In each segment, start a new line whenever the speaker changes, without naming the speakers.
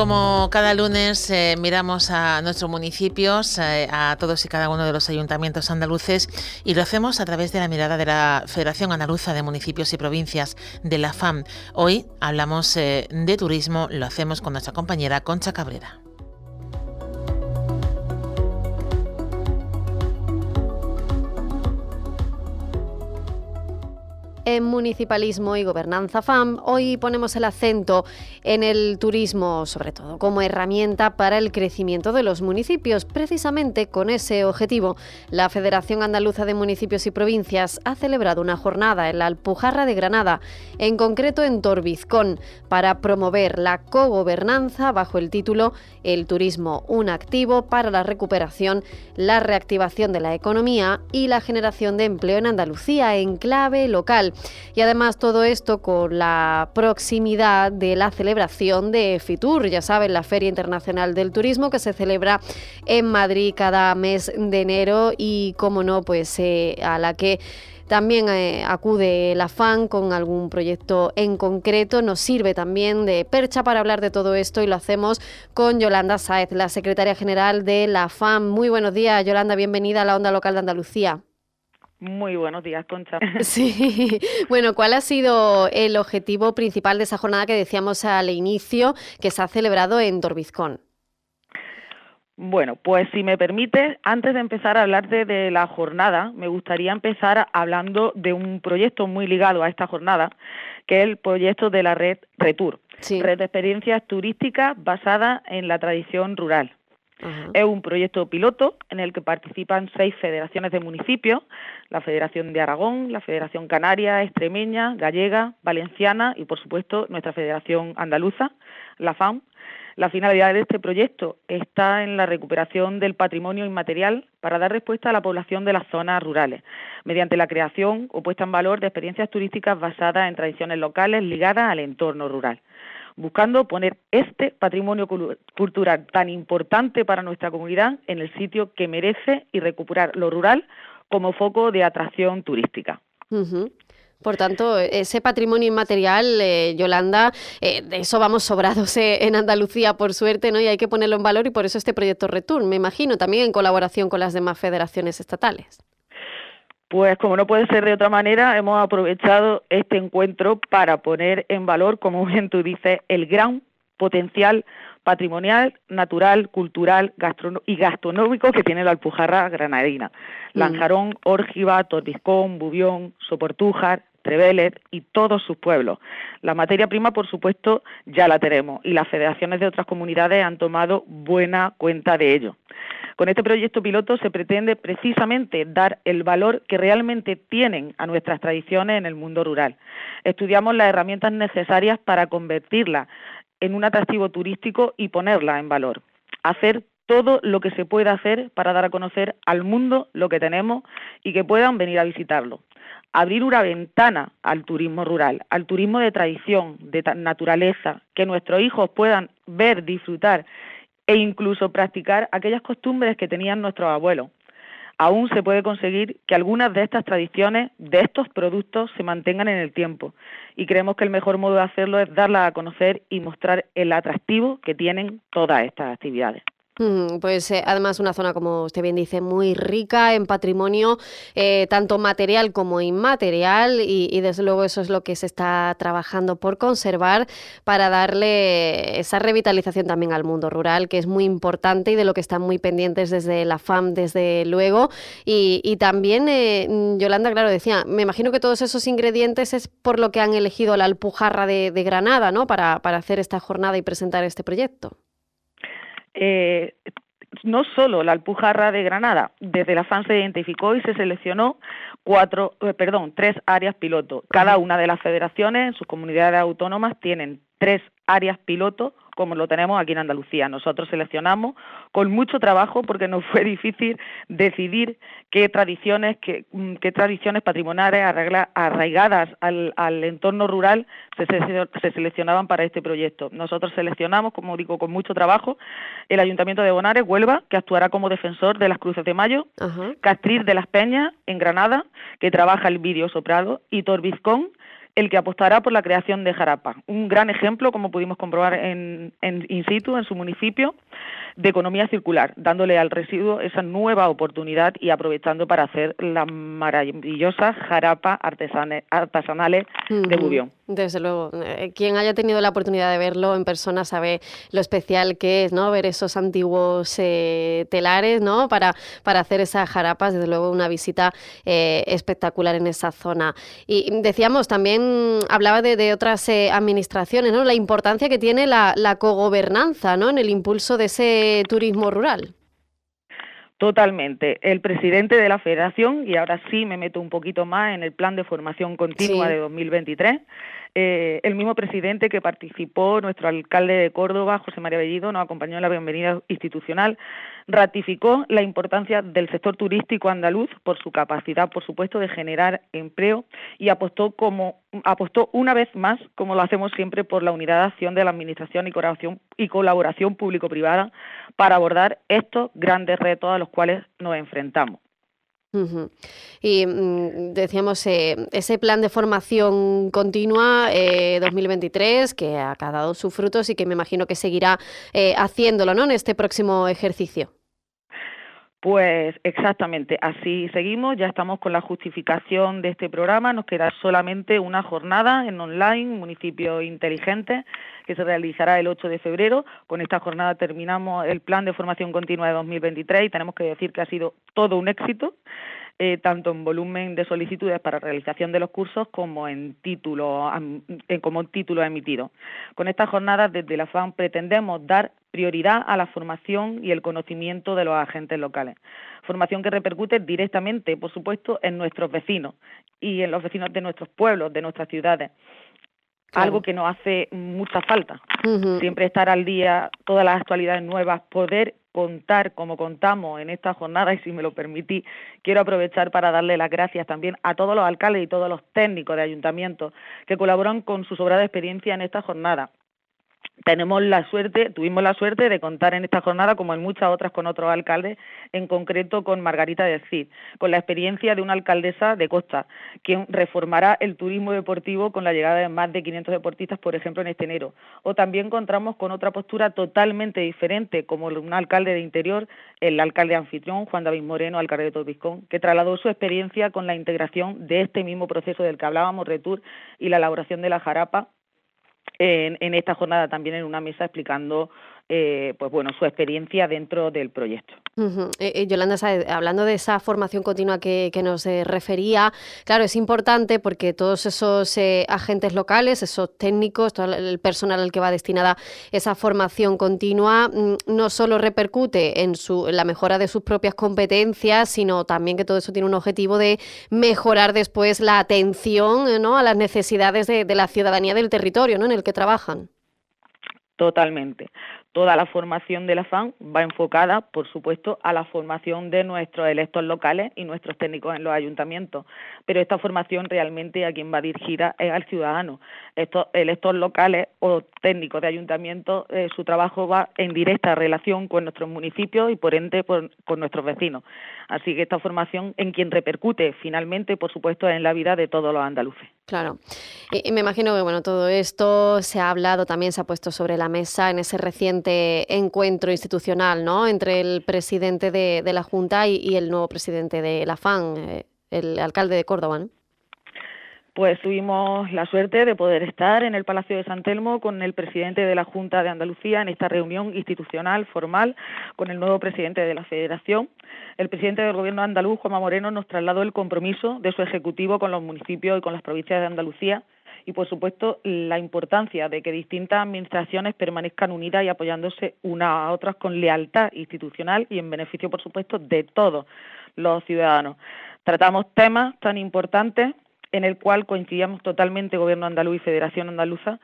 Como cada lunes eh, miramos a nuestros municipios, eh, a todos y cada uno de los ayuntamientos andaluces y lo hacemos a través de la mirada de la Federación Andaluza de Municipios y Provincias de la FAM. Hoy hablamos eh, de turismo, lo hacemos con nuestra compañera Concha Cabrera.
En Municipalismo y Gobernanza FAM, hoy ponemos el acento en el turismo, sobre todo como herramienta para el crecimiento de los municipios. Precisamente con ese objetivo, la Federación Andaluza de Municipios y Provincias ha celebrado una jornada en la Alpujarra de Granada, en concreto en Torbizcón, para promover la cogobernanza bajo el título El turismo, un activo para la recuperación, la reactivación de la economía y la generación de empleo en Andalucía en clave local. Y además todo esto con la proximidad de la celebración de FITUR, ya saben, la Feria Internacional del Turismo que se celebra en Madrid cada mes de enero y, como no, pues eh, a la que también eh, acude la FAN con algún proyecto en concreto. Nos sirve también de percha para hablar de todo esto y lo hacemos con Yolanda Saez, la secretaria general de la FAN. Muy buenos días, Yolanda, bienvenida a la Onda Local de Andalucía.
Muy buenos días, Concha.
Sí, bueno, ¿cuál ha sido el objetivo principal de esa jornada que decíamos al inicio que se ha celebrado en Torbizcón?
Bueno, pues si me permite, antes de empezar a hablar de, la jornada, me gustaría empezar hablando de un proyecto muy ligado a esta jornada, que es el proyecto de la red Retour, red de experiencias turísticas basada en la tradición rural. Es un proyecto piloto en el que participan seis federaciones de municipios, la Federación de Aragón, la Federación Canaria, Extremeña, Gallega, Valenciana y, por supuesto, nuestra Federación Andaluza, la FAM. La finalidad de este proyecto está en la recuperación del patrimonio inmaterial para dar respuesta a la población de las zonas rurales, mediante la creación o puesta en valor de experiencias turísticas basadas en tradiciones locales ligadas al entorno rural buscando poner este patrimonio cultural tan importante para nuestra comunidad en el sitio que merece y recuperar lo rural como foco de atracción turística.
Por tanto, ese patrimonio inmaterial, eh, Yolanda, eh, de eso vamos sobrados eh, en Andalucía, por suerte, ¿no? Y hay que ponerlo en valor y por eso este proyecto Return, me imagino, también en colaboración con las demás federaciones estatales.
Pues como no puede ser de otra manera, hemos aprovechado este encuentro para poner en valor, como bien tú dices, el gran potencial patrimonial, natural, cultural y gastronómico que tiene la Alpujarra granadina. Mm. Lanjarón, Órgiva, Torbiscón, Bubión, Soportújar, Treveles y todos sus pueblos. La materia prima, por supuesto, ya la tenemos y las federaciones de otras comunidades han tomado buena cuenta de ello. Con este proyecto piloto se pretende precisamente dar el valor que realmente tienen a nuestras tradiciones en el mundo rural. Estudiamos las herramientas necesarias para convertirlas en un atractivo turístico y ponerla en valor. Hacer todo lo que se pueda hacer para dar a conocer al mundo lo que tenemos y que puedan venir a visitarlo. Abrir una ventana al turismo rural, al turismo de tradición, de naturaleza, que nuestros hijos puedan ver, disfrutar e incluso practicar aquellas costumbres que tenían nuestros abuelos. Aún se puede conseguir que algunas de estas tradiciones, de estos productos, se mantengan en el tiempo y creemos que el mejor modo de hacerlo es darlas a conocer y mostrar el atractivo que tienen todas estas actividades.
Pues eh, además una zona, como usted bien dice, muy rica en patrimonio, eh, tanto material como inmaterial, y, desde luego eso es lo que se está trabajando por conservar para darle esa revitalización también al mundo rural, que es muy importante y de lo que están muy pendientes desde la FAM, desde luego. Y, también, eh, Yolanda, claro, decía, me imagino que todos esos ingredientes es por lo que han elegido la Alpujarra de, Granada, ¿no? Para, para hacer esta jornada y presentar este proyecto.
Eh, no solo la Alpujarra de Granada, desde la FAN se identificó y se seleccionó cuatro, eh, perdón, tres áreas piloto. Cada una de las federaciones en sus comunidades autónomas tienen tres áreas piloto como lo tenemos aquí en Andalucía. Nosotros seleccionamos con mucho trabajo porque nos fue difícil decidir qué tradiciones, qué, mm, tradiciones patrimoniales arraigadas al, entorno rural se, seleccionaban para este proyecto. Nosotros seleccionamos, como digo, con mucho trabajo, el Ayuntamiento de Bonares, Huelva, que actuará como defensor de las Cruces de Mayo, Castriz de las Peñas, en Granada, que trabaja el vídeo soprado, y Torbizcón, el que apostará por la creación de Jarapa. Un gran ejemplo, como pudimos comprobar en, en in situ, en su municipio, de economía circular, dándole al residuo esa nueva oportunidad y aprovechando para hacer las maravillosas jarapas artesanales de Bubión.
Desde luego, eh, quien haya tenido la oportunidad de verlo en persona sabe lo especial que es, ¿no? Ver esos antiguos eh, telares, ¿no? Para, para hacer esas jarapas, desde luego una visita eh, espectacular en esa zona. Y decíamos, también hablaba de, otras administraciones, ¿no? La importancia que tiene la, la cogobernanza, ¿no? En el impulso de ese turismo rural.
Totalmente. El presidente de la Federación, y ahora sí me meto un poquito más en el plan de formación continua de 2023, eh, el mismo presidente que participó, nuestro alcalde de Córdoba, José María Bellido, nos acompañó en la bienvenida institucional, ratificó la importancia del sector turístico andaluz por su capacidad, por supuesto, de generar empleo y apostó como apostó una vez más, como lo hacemos siempre, por la unidad de acción de la administración y colaboración, y colaboración público-privada para abordar estos grandes retos a los cuales nos enfrentamos.
Y mm, decíamos, eh, ese plan de formación continua 2023 eh, que ha dado sus frutos y que me imagino que seguirá eh, haciéndolo ¿no? en este próximo ejercicio.
Pues exactamente, así seguimos, ya estamos con la justificación de este programa, nos queda solamente una jornada en online, municipio inteligente, que se realizará el 8 de febrero. Con esta jornada terminamos el plan de formación continua de 2023 y tenemos que decir que ha sido todo un éxito. Eh, tanto en volumen de solicitudes para realización de los cursos como en título, como título emitido. Con esta jornada desde la FAN pretendemos dar prioridad a la formación y el conocimiento de los agentes locales. Formación que repercute directamente, por supuesto, en nuestros vecinos y en los vecinos de nuestros pueblos, de nuestras ciudades. Algo que nos hace mucha falta. Siempre estar al día, todas las actualidades nuevas, poder contar como contamos en esta jornada y si me lo permití, quiero aprovechar para darle las gracias también a todos los alcaldes y todos los técnicos de ayuntamientos que colaboran con su sobrada experiencia en esta jornada tenemos la suerte, tuvimos la suerte de contar en esta jornada, como en muchas otras con otros alcaldes, en concreto con Margarita del Cid, con la experiencia de una alcaldesa de Costa, quien reformará el turismo deportivo con la llegada de más de 500 deportistas, por ejemplo, en este enero. O también encontramos con otra postura totalmente diferente, como un alcalde de interior, el alcalde anfitrión, Juan David Moreno, alcalde de Torbiscón, que trasladó su experiencia con la integración de este mismo proceso del que hablábamos, Retour, y la elaboración de la jarapa en, en esta jornada también en una mesa explicando eh, pues bueno, su experiencia dentro del proyecto.
Eh, eh, Yolanda, hablando de esa formación continua que, nos refería, claro, es importante porque todos esos agentes locales, esos técnicos, todo el personal al que va destinada esa formación continua, mm, no solo repercute en, su, la mejora de sus propias competencias, sino también que todo eso tiene un objetivo de mejorar después la atención ¿no? a las necesidades de, de la ciudadanía del territorio ¿no? en el que trabajan.
Totalmente toda la formación de la FAN va enfocada, por supuesto, a la formación de nuestros electos locales y nuestros técnicos en los ayuntamientos. Pero esta formación realmente a quien va dirigida es al ciudadano. Estos electos locales o técnicos de ayuntamientos, eh, su trabajo va en directa relación con nuestros municipios y por ende con nuestros vecinos. Así que esta formación en quien repercute finalmente, por supuesto, en la vida de todos los andaluces.
Claro. Y, me imagino que bueno, todo esto se ha hablado, también se ha puesto sobre la mesa en ese reciente encuentro institucional, ¿no? Entre el presidente de, la Junta y, el nuevo presidente de la FAN, eh, el alcalde de Córdoba, ¿no?
Pues tuvimos la suerte de poder estar en el Palacio de San Telmo con el presidente de la Junta de Andalucía en esta reunión institucional formal con el nuevo presidente de la Federación. El presidente del Gobierno andaluz, Juanma Moreno, nos trasladó el compromiso de su ejecutivo con los municipios y con las provincias de Andalucía y, por supuesto, la importancia de que distintas administraciones permanezcan unidas y apoyándose unas a otras con lealtad institucional y en beneficio, por supuesto, de todos los ciudadanos. Tratamos temas tan importantes en el cual coincidíamos totalmente Gobierno andaluz y Federación andaluza,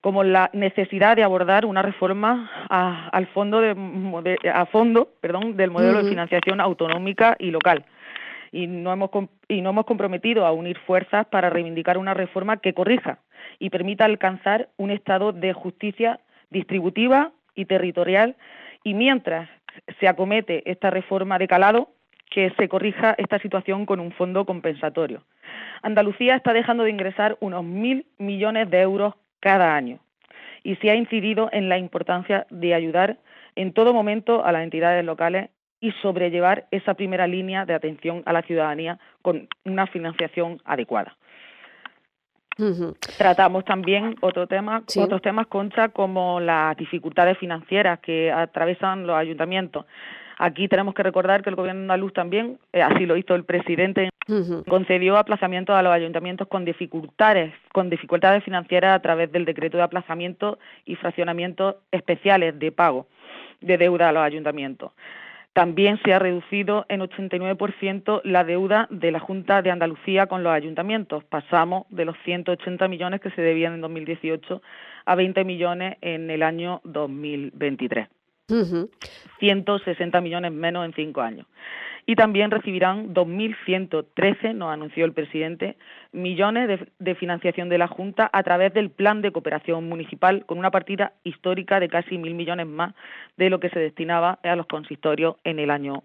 como la necesidad de abordar una reforma al fondo de, a fondo perdón, del modelo de financiación autonómica y local. Y no, hemos, y no hemos comprometido a unir fuerzas para reivindicar una reforma que corrija y permita alcanzar un estado de justicia distributiva y territorial y mientras se acomete esta reforma de calado, que se corrija esta situación con un fondo compensatorio. Andalucía está dejando de ingresar unos mil millones de euros cada año y se ha incidido en la importancia de ayudar en todo momento a las entidades locales y sobrellevar esa primera línea de atención a la ciudadanía con una financiación adecuada. Tratamos también otro tema, otros temas contra como las dificultades financieras que atravesan los ayuntamientos. Aquí tenemos que recordar que el gobierno andaluz también, eh, así lo hizo el presidente, concedió aplazamiento a los ayuntamientos con dificultades, con dificultades financieras a través del decreto de aplazamiento y fraccionamientos especiales de pago de deuda a los ayuntamientos. También se ha reducido en 89% la deuda de la Junta de Andalucía con los ayuntamientos. Pasamos de los 180 millones que se debían en 2018 a 20 millones en el año 2023. 160 millones menos en cinco años. Y también recibirán 2.113, nos anunció el presidente, millones de, financiación de la Junta a través del Plan de Cooperación Municipal, con una partida histórica de casi mil millones más de lo que se destinaba a los consistorios en el año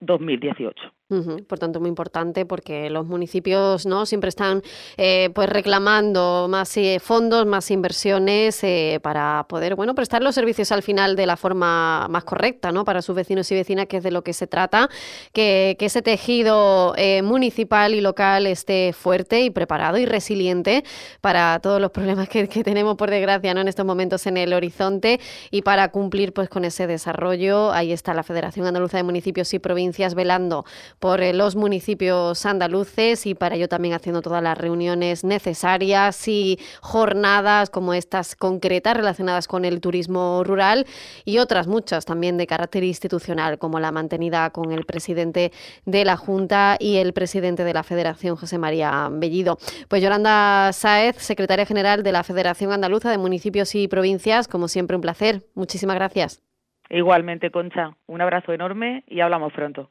2018.
Por tanto, muy importante porque los municipios no siempre están eh, pues reclamando más eh, fondos, más inversiones eh, para poder bueno prestar los servicios al final de la forma más correcta, ¿no? Para sus vecinos y vecinas, que es de lo que se trata, que, ese tejido municipal y local esté fuerte y preparado y resiliente para todos los problemas que, tenemos por desgracia, ¿no? En estos momentos en el horizonte y para cumplir pues con ese desarrollo. Ahí está la Federación Andaluza de Municipios y Provincias velando por eh, los municipios andaluces y para ello también haciendo todas las reuniones necesarias y jornadas como estas concretas relacionadas con el turismo rural y otras muchas también de carácter institucional como la mantenida con el presidente de la Junta y el presidente de la Federación, José María Bellido. Pues Yolanda Sáez, secretaria general de la Federación Andaluza de Municipios y Provincias, como siempre un placer. Muchísimas gracias.
Igualmente, Concha. Un abrazo enorme y hablamos pronto.